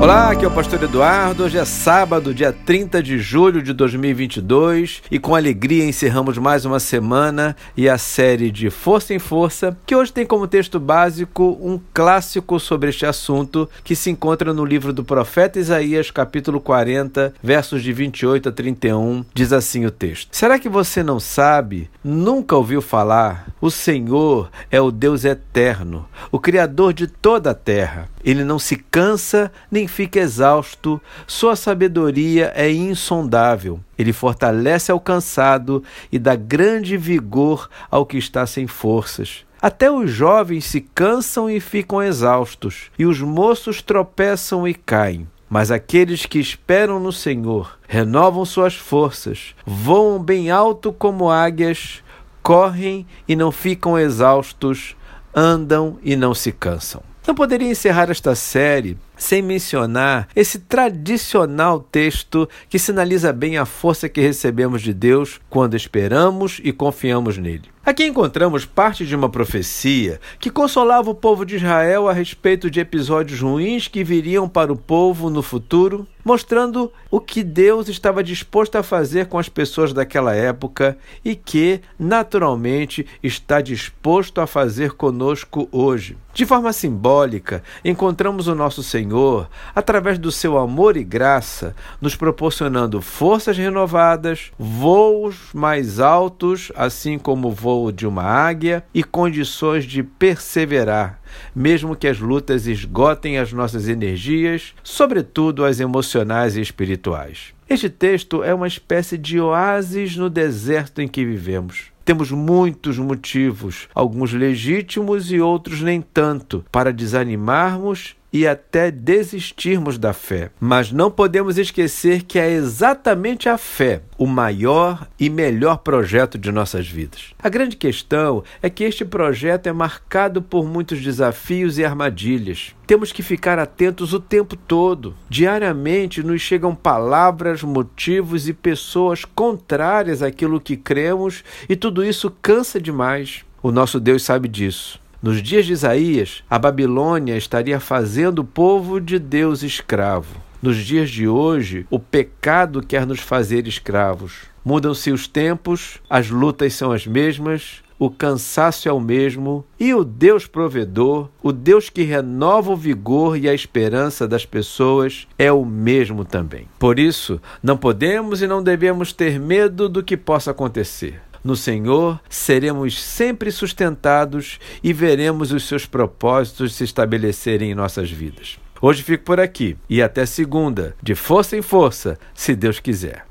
Olá, aqui é o Pastor Eduardo. Hoje é sábado, dia 30 de julho de 2022 e com alegria encerramos mais uma semana e a série de Força em Força, que hoje tem como texto básico um clássico sobre este assunto que se encontra no livro do profeta Isaías, capítulo 40, versos de 28 a 31. Diz assim o texto: Será que você não sabe? Nunca ouviu falar? O Senhor é o Deus eterno, o Criador de toda a terra. Ele não se cansa nem fica exausto, sua sabedoria é insondável. Ele fortalece ao cansado e dá grande vigor ao que está sem forças. Até os jovens se cansam e ficam exaustos, e os moços tropeçam e caem. Mas aqueles que esperam no Senhor renovam suas forças, voam bem alto como águias, correm e não ficam exaustos, andam e não se cansam. Não poderia encerrar esta série sem mencionar esse tradicional texto que sinaliza bem a força que recebemos de Deus quando esperamos e confiamos nele. Aqui encontramos parte de uma profecia que consolava o povo de Israel a respeito de episódios ruins que viriam para o povo no futuro, mostrando o que Deus estava disposto a fazer com as pessoas daquela época e que, naturalmente, está disposto a fazer conosco hoje. De forma simbólica, encontramos o nosso Senhor, através do seu amor e graça, nos proporcionando forças renovadas, voos mais altos, assim como o voo de uma águia, e condições de perseverar, mesmo que as lutas esgotem as nossas energias, sobretudo as emocionais e espirituais. Este texto é uma espécie de oásis no deserto em que vivemos. Temos muitos motivos, alguns legítimos e outros nem tanto, para desanimarmos e até desistirmos da fé. Mas não podemos esquecer que é exatamente a fé o maior e melhor projeto de nossas vidas. A grande questão é que este projeto é marcado por muitos desafios e armadilhas. Temos que ficar atentos o tempo todo. Diariamente nos chegam palavras, motivos e pessoas contrárias àquilo que cremos, e tudo isso cansa demais. O nosso Deus sabe disso. Nos dias de Isaías, a Babilônia estaria fazendo o povo de Deus escravo. Nos dias de hoje, o pecado quer nos fazer escravos. Mudam-se os tempos, as lutas são as mesmas, o cansaço é o mesmo, e o Deus provedor, o Deus que renova o vigor e a esperança das pessoas, é o mesmo também. Por isso, não podemos e não devemos ter medo do que possa acontecer. No Senhor seremos sempre sustentados e veremos os seus propósitos se estabelecerem em nossas vidas. Hoje fico por aqui e até segunda, de força em força, se Deus quiser.